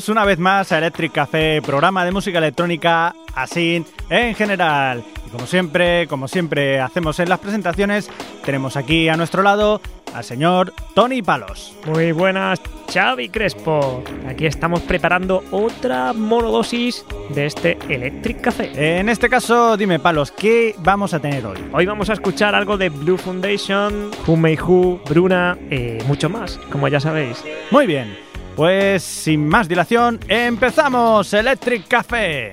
Bienvenidos una vez más a Electric Café, programa de música electrónica así en general. Y como siempre, como siempre hacemos en las presentaciones, tenemos aquí a nuestro lado al señor Tony Palos. Muy buenas, Xavi Crespo. Aquí estamos preparando otra monodosis de este Electric Café. En este caso, dime Palos, ¿qué vamos a tener hoy? Hoy vamos a escuchar algo de Blue Foundation, Who May Who, Bruna y mucho más, como ya sabéis. Muy bien, pues sin más dilación, empezamos Electric Café.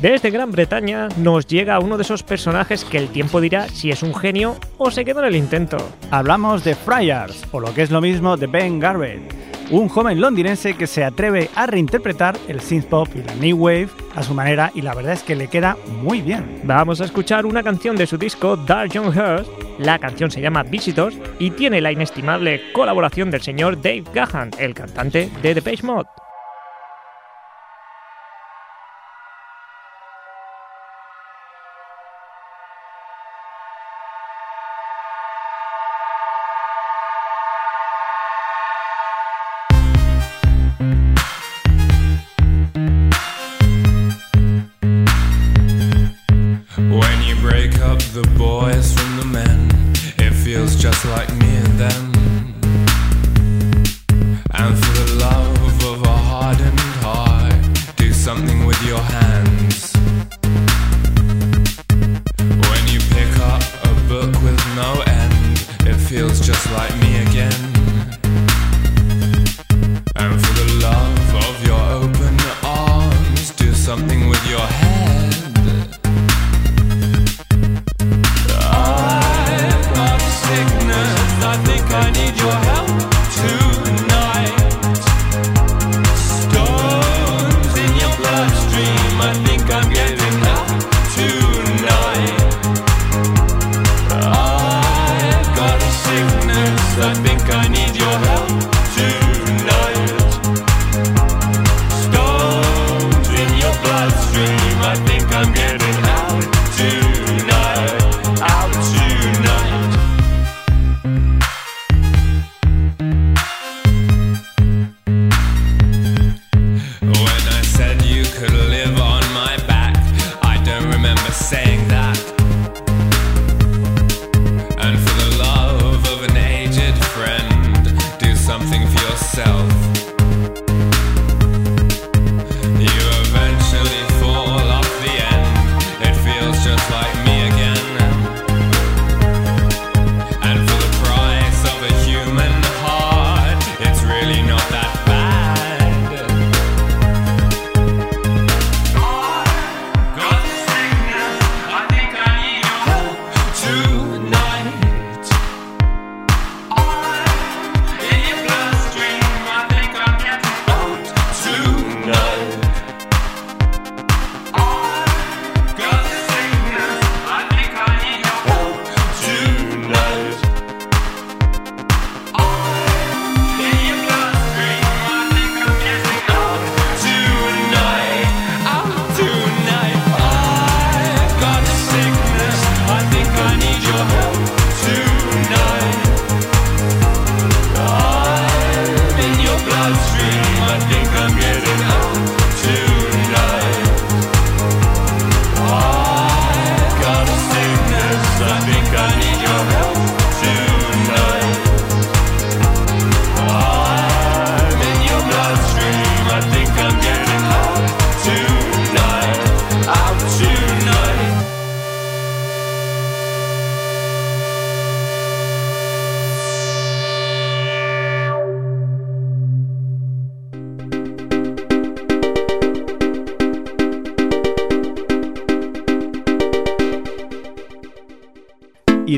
Desde Gran Bretaña nos llega uno de esos personajes que el tiempo dirá si es un genio o se quedó en el intento. Hablamos de Friars, o lo que es lo mismo de Ben Garrett, un joven londinense que se atreve a reinterpretar el synthpop y la new wave a su manera y la verdad es que le queda muy bien. Vamos a escuchar una canción de su disco Dark Young Hearts. La canción se llama Visitors y tiene la inestimable colaboración del señor Dave Gahan, el cantante de Depeche Mode.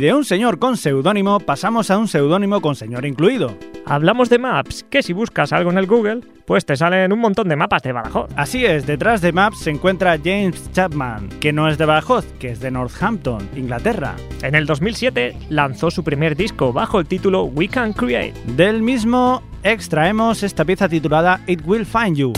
De un señor con seudónimo pasamos a un seudónimo con señor incluido. Hablamos de Maps, que si buscas algo en el Google, pues te salen un montón de mapas de Badajoz. Así es, detrás de Maps se encuentra James Chapman, que no es de Badajoz, que es de Northampton, Inglaterra. En el 2007 lanzó su primer disco bajo el título We Can Create. Del mismo extraemos esta pieza titulada It Will Find You.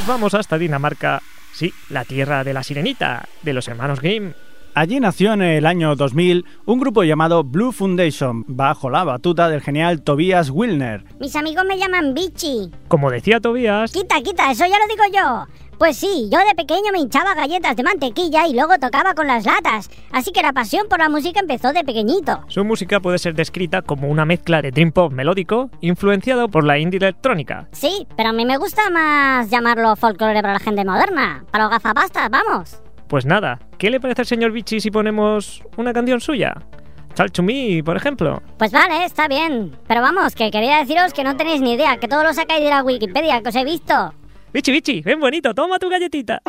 Nos vamos hasta Dinamarca, sí, la tierra de la sirenita, de los hermanos Grimm. Allí nació en el año 2000 un grupo llamado Blue Foundation, bajo la batuta del genial Tobias Wilner. Mis amigos me llaman Bichi. Como decía Tobias, Quita, quita, eso ya lo digo yo. Pues sí, yo de pequeño me hinchaba galletas de mantequilla y luego tocaba con las latas. Así que la pasión por la música empezó de pequeñito. su música puede ser descrita como una mezcla de dream pop melódico influenciado por la indie electrónica. Sí, pero a mí me gusta más llamarlo folclore para la gente moderna. Para los gafapastas, vamos. Pues nada, ¿qué le parece al señor Vichy si ponemos una canción suya? Talk to Me, por ejemplo. Pues vale, está bien. Pero vamos, que quería deciros que no tenéis ni idea, que todo lo sacáis de la Wikipedia que os he visto. Vichy, Vichy, ven bonito, toma tu galletita.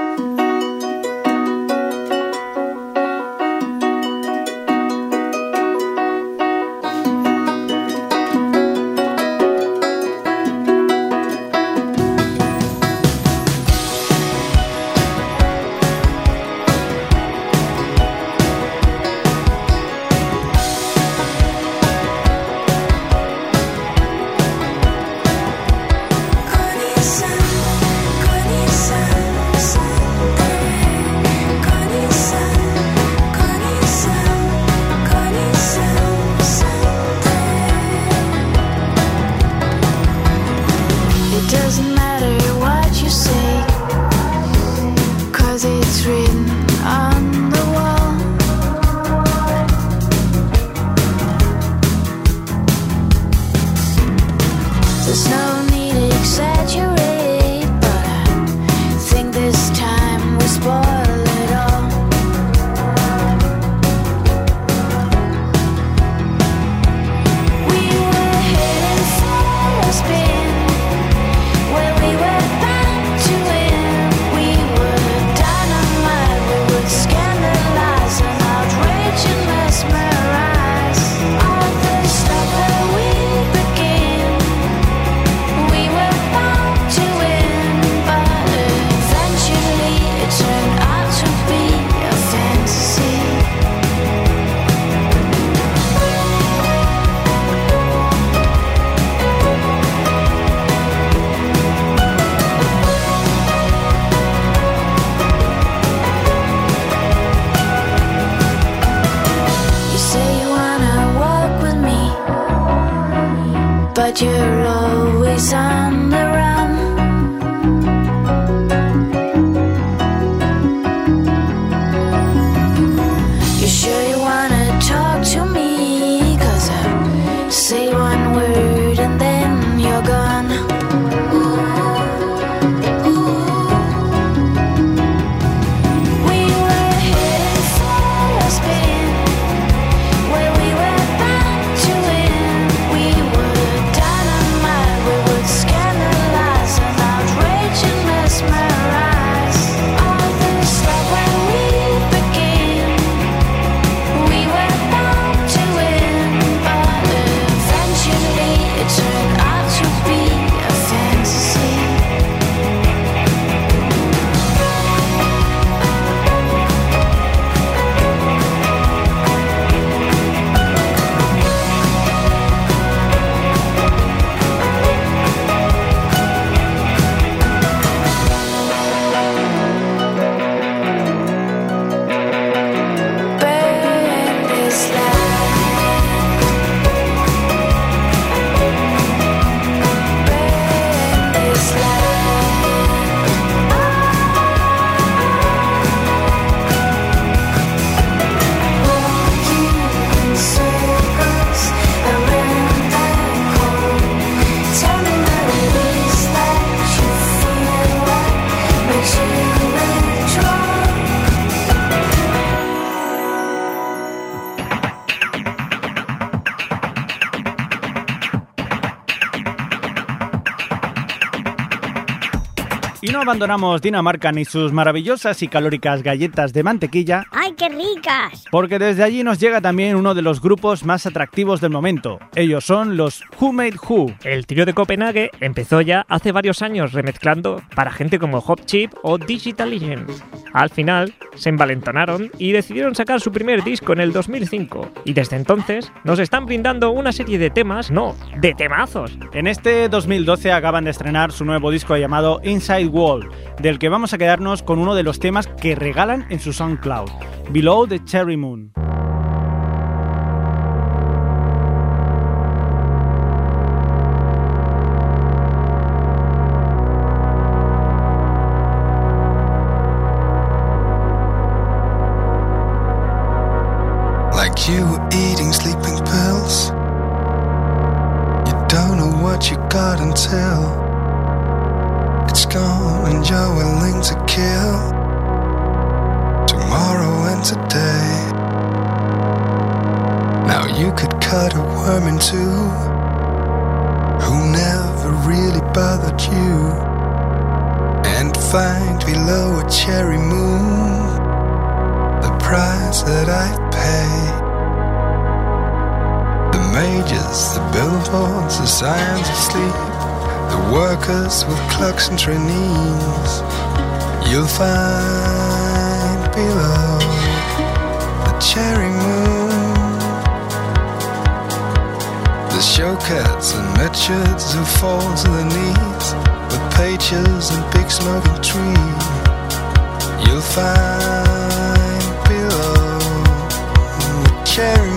Abandonamos Dinamarca ni sus maravillosas y calóricas galletas de mantequilla, ¡Ay, qué ricas! porque desde allí nos llega también uno de los grupos más atractivos del momento. Ellos son los Who Made Who. El trío de Copenhague empezó ya hace varios años remezclando para gente como Hop Chip o Digital Legends. Al final, se envalentonaron y decidieron sacar su primer disco en el 2005. Y desde entonces nos están brindando una serie de temas, no, de temazos. En este 2012 acaban de estrenar su nuevo disco llamado Inside Wall, del que vamos a quedarnos con uno de los temas que regalan en su SoundCloud, Below the Cherry Moon. Like you were eating sleeping pills. You don't know what you got until it's gone and you're willing to kill tomorrow and today. Now you could cut a worm in two who never really bothered you and find below a cherry moon the price that I pay. The majors, the billboards, the signs asleep, the workers with clocks and trainees. You'll find below cherry moon. The showcats and Richards who fall to their knees with pages and big smoking trees. You'll find below the cherry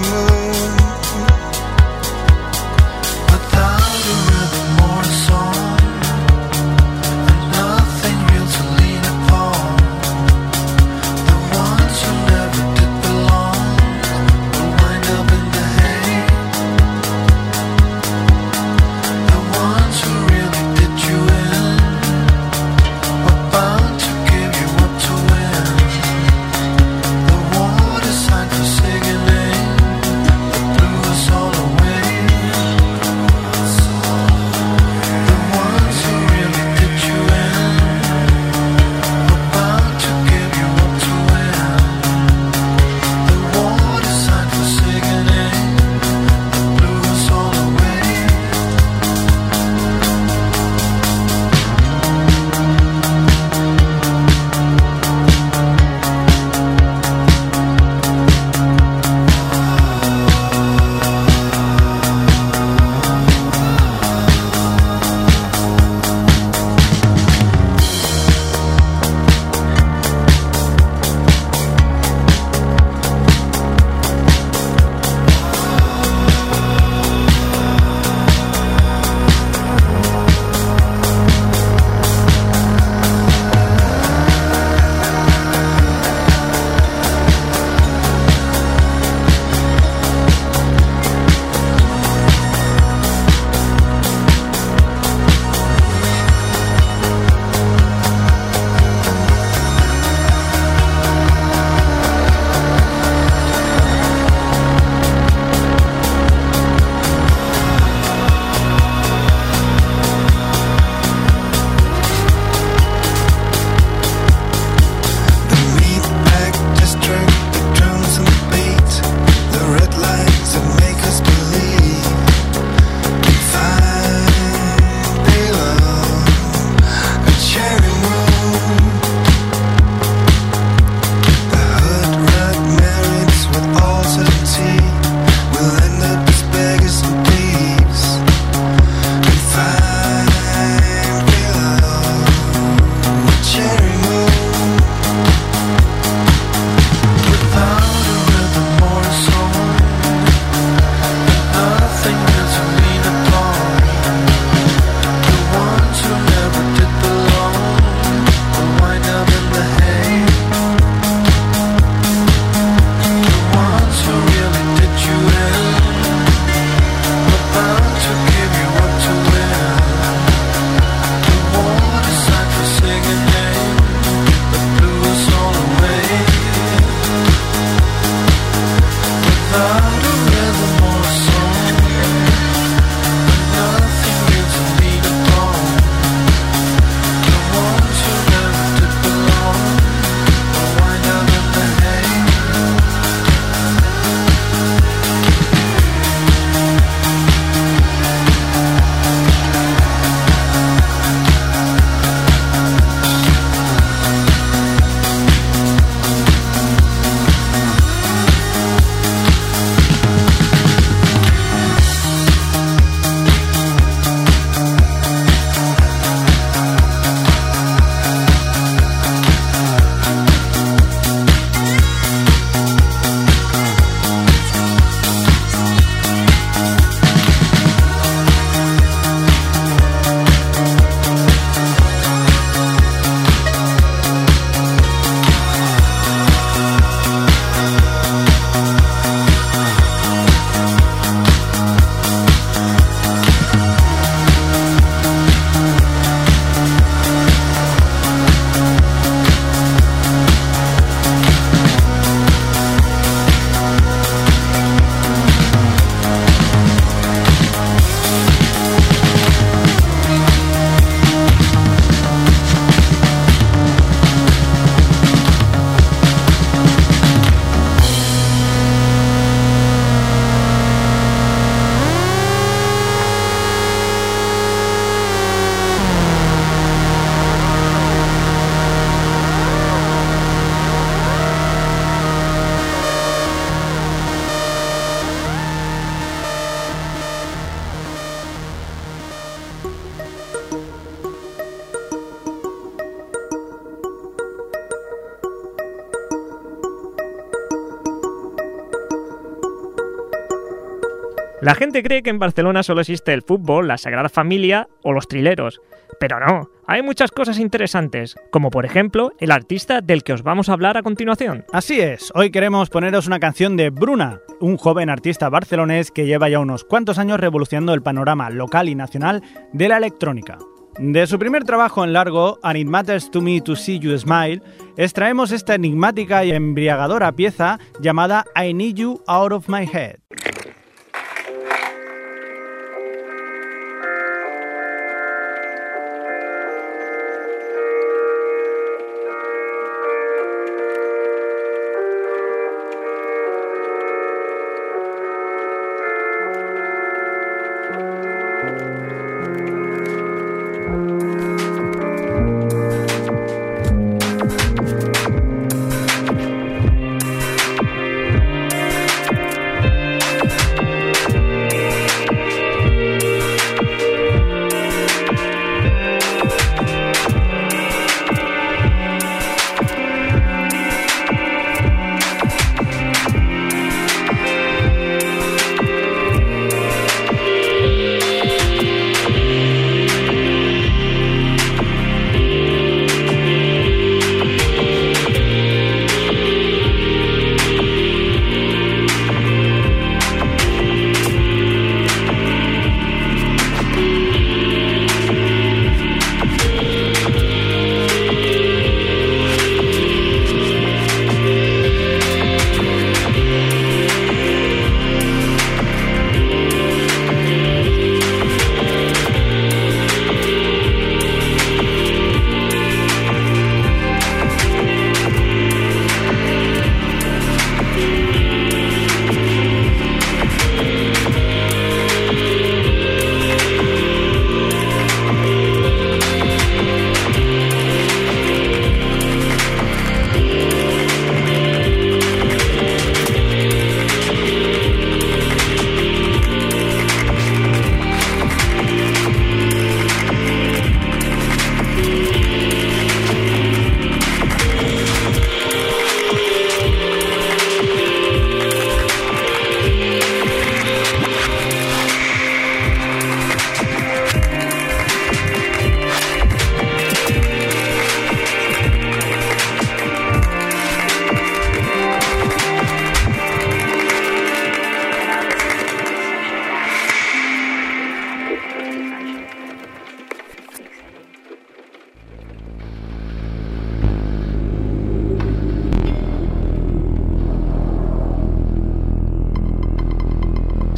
La gente cree que en Barcelona solo existe el fútbol, la Sagrada Familia o los trileros. Pero no, hay muchas cosas interesantes, como por ejemplo el artista del que os vamos a hablar a continuación. Así es, hoy queremos poneros una canción de Bruna, un joven artista barcelonés que lleva ya unos cuantos años revolucionando el panorama local y nacional de la electrónica. De su primer trabajo en largo, And It Matters to Me to See You Smile, extraemos esta enigmática y embriagadora pieza llamada I Need You Out of My Head.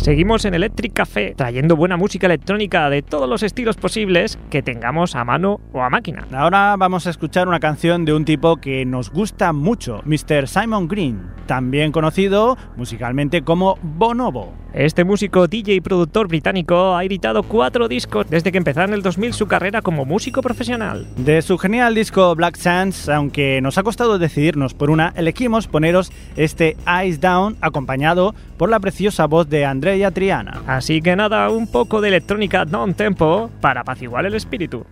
Seguimos en Electric Café, trayendo buena música electrónica de todos los estilos posibles que tengamos a mano o a máquina. Ahora vamos a escuchar una canción de un tipo que nos gusta mucho, Mr. Simon Green, también conocido musicalmente como Bonobo. Este músico, DJ y productor británico ha editado cuatro discos desde que empezó en el 2000 su carrera como músico profesional. De su genial disco Black Sands, aunque nos ha costado decidirnos por una, elegimos poneros este Eyes Down acompañado por la preciosa voz de Andrea Triana. Así que nada, un poco de electrónica non tempo para apaciguar el espíritu.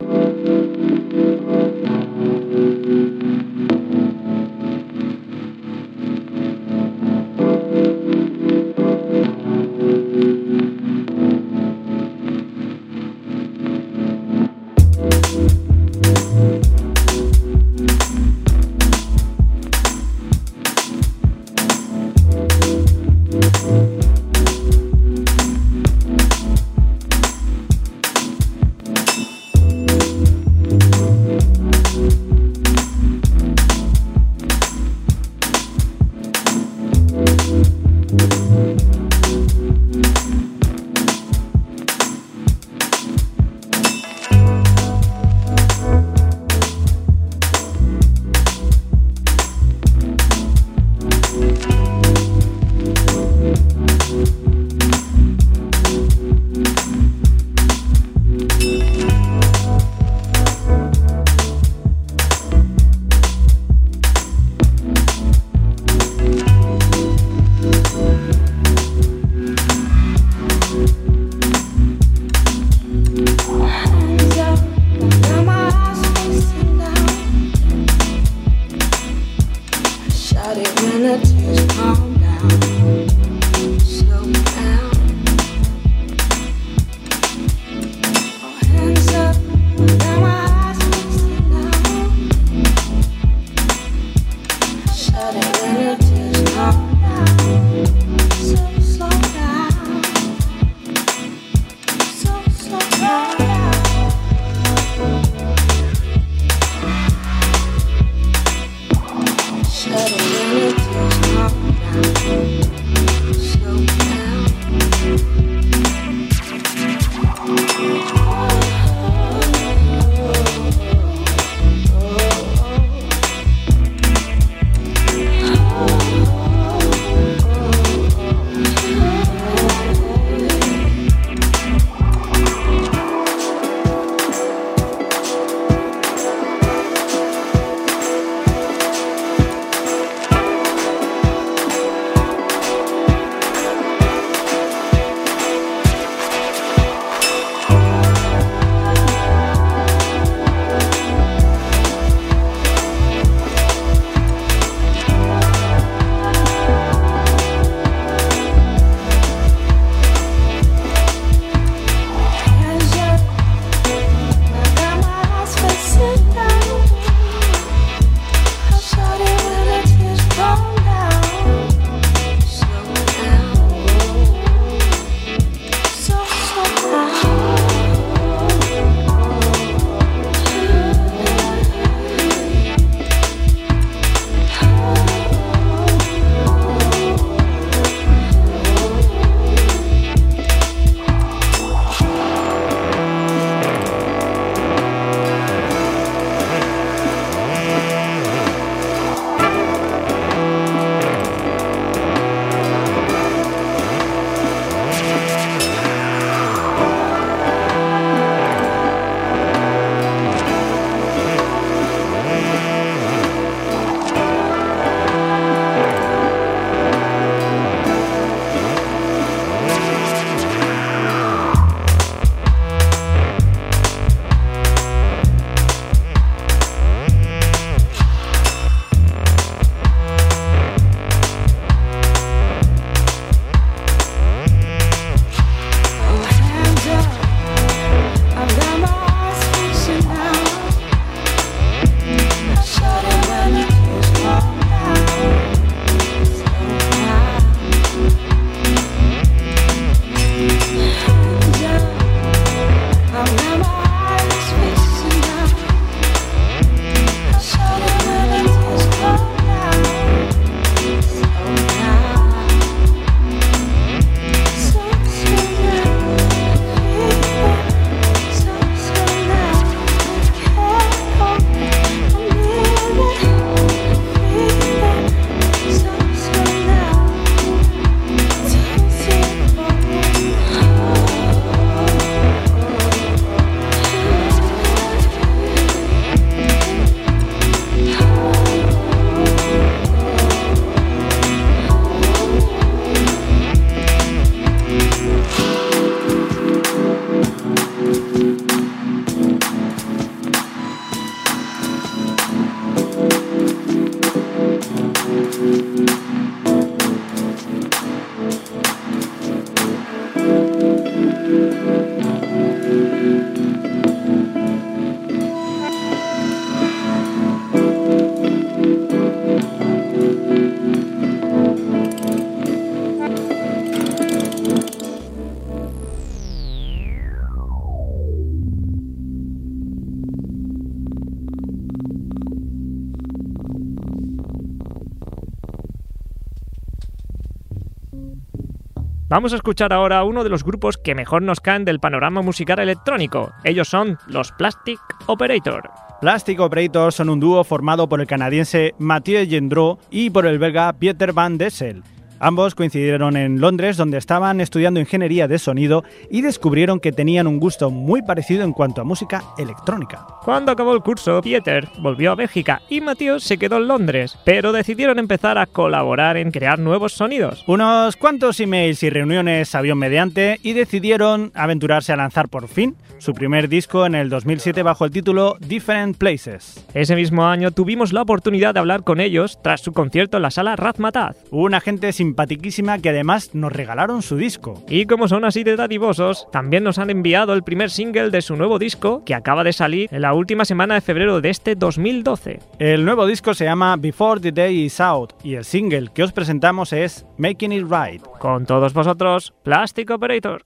Vamos a escuchar ahora uno de los grupos que mejor nos caen del panorama musical electrónico. Ellos son los Plastic Operator. Plastic Operator son un dúo formado por el canadiense Mathieu Gendreau y por el belga Pieter van Dessel. Ambos coincidieron en Londres donde estaban estudiando ingeniería de sonido y descubrieron que tenían un gusto muy parecido en cuanto a música electrónica. Cuando acabó el curso, Pieter volvió a Bélgica y Mathieu se quedó en Londres, pero decidieron empezar a colaborar en crear nuevos sonidos. Unos cuantos emails y reuniones avión mediante y decidieron aventurarse a lanzar por fin su primer disco en el 2007 bajo el título Different Places. Ese mismo año tuvimos la oportunidad de hablar con ellos tras su concierto en la sala Razmataz. Una gente sin simpaticísima que además nos regalaron su disco. Y como son así de dadivosos, también nos han enviado el primer single de su nuevo disco que acaba de salir en la última semana de febrero de este 2012. El nuevo disco se llama Before the Day Is Out y el single que os presentamos es Making It Right. Con todos vosotros, Plastic Operator.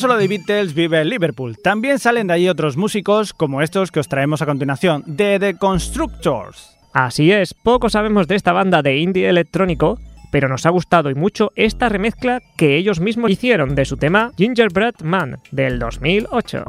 solo de Beatles vive en Liverpool, también salen de allí otros músicos como estos que os traemos a continuación, de The Constructors. Así es, poco sabemos de esta banda de indie electrónico, pero nos ha gustado y mucho esta remezcla que ellos mismos hicieron de su tema Gingerbread Man del 2008.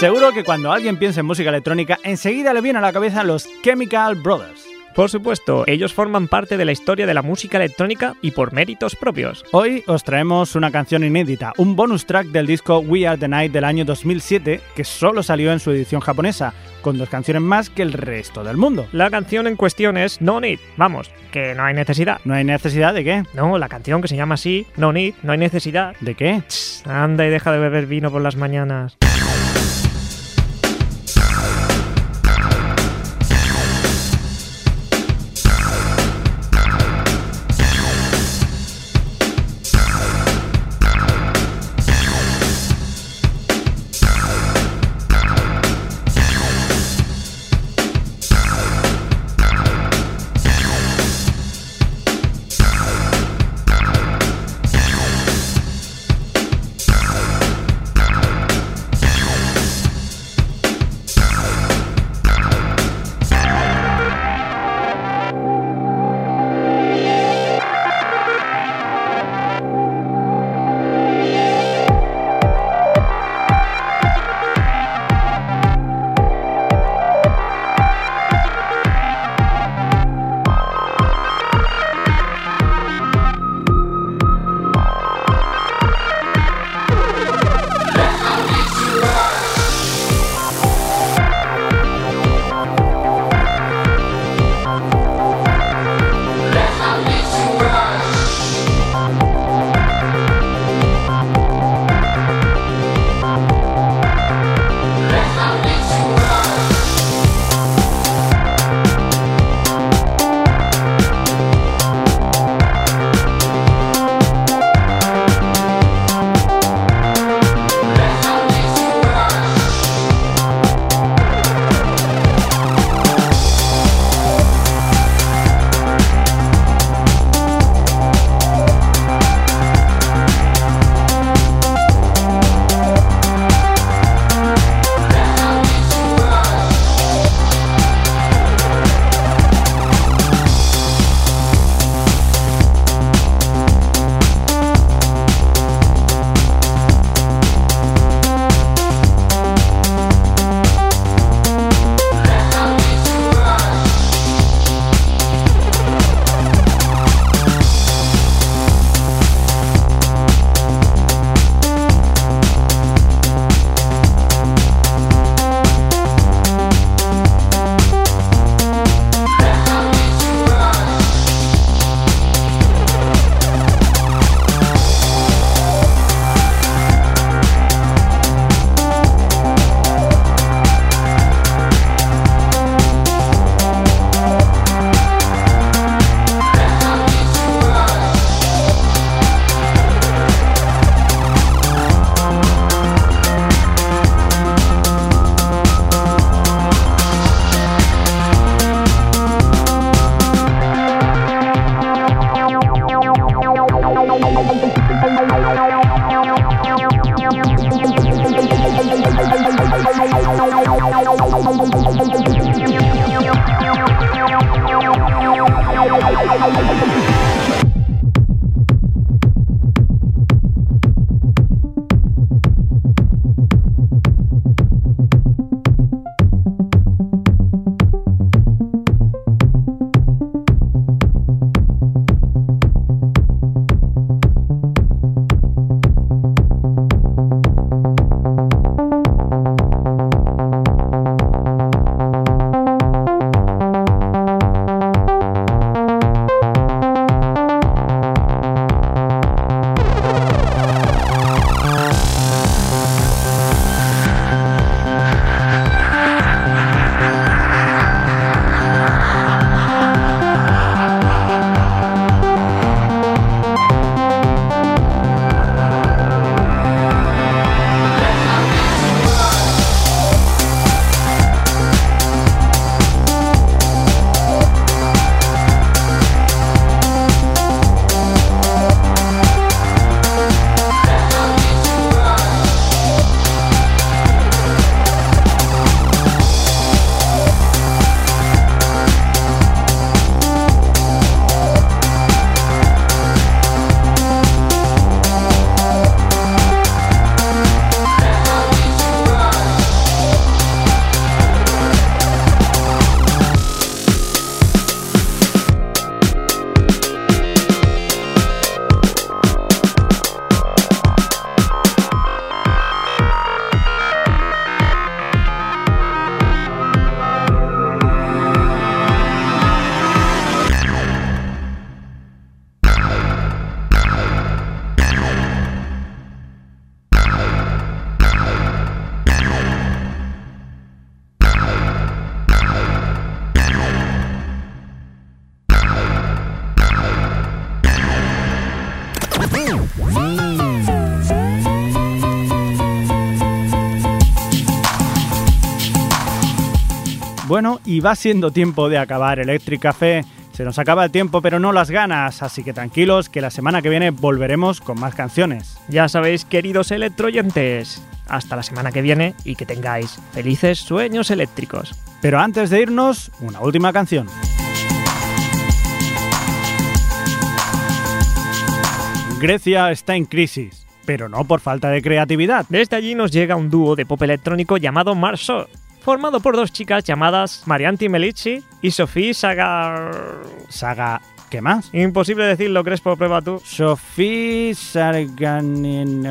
Seguro que cuando alguien piensa en música electrónica, enseguida le viene a la cabeza los Chemical Brothers. Por supuesto, ellos forman parte de la historia de la música electrónica y por méritos propios. Hoy os traemos una canción inédita, un bonus track del disco We Are the Night del año 2007, que solo salió en su edición japonesa, con dos canciones más que el resto del mundo. La canción en cuestión es No Need, vamos, que no hay necesidad. ¿No hay necesidad de qué? No, la canción que se llama así, No Need, no hay necesidad. ¿De qué? Tss, anda y deja de beber vino por las mañanas. Y va siendo tiempo de acabar Electric Café. Se nos acaba el tiempo, pero no las ganas, así que tranquilos que la semana que viene volveremos con más canciones. Ya sabéis, queridos electroyentes, hasta la semana que viene y que tengáis felices sueños eléctricos. Pero antes de irnos, una última canción. Grecia está en crisis, pero no por falta de creatividad. Desde allí nos llega un dúo de pop electrónico llamado Marso, formado por dos chicas llamadas Marianti Melici y Sofía Sagar... Saga, ¿qué más? Imposible decirlo, Crespo, prueba tú. Sofía Sarganin...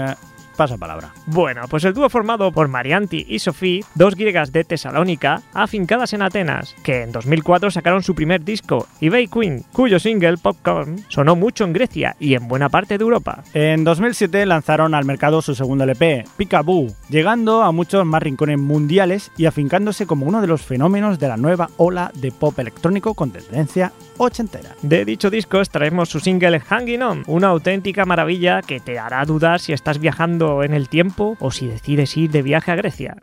Pasa palabra. Bueno, pues el dúo formado por Marianti y Sofía, dos griegas de Tesalónica, afincadas en Atenas, que en 2004 sacaron su primer disco, eBay Queen, cuyo single Popcorn sonó mucho en Grecia y en buena parte de Europa. En 2007 lanzaron al mercado su segundo LP, Peekaboo, llegando a muchos más rincones mundiales y afincándose como uno de los fenómenos de la nueva ola de pop electrónico con tendencia ochentera. De dicho disco extraemos su single Hanging On, una auténtica maravilla que te hará dudar si estás viajando en el tiempo o si decides ir de viaje a Grecia.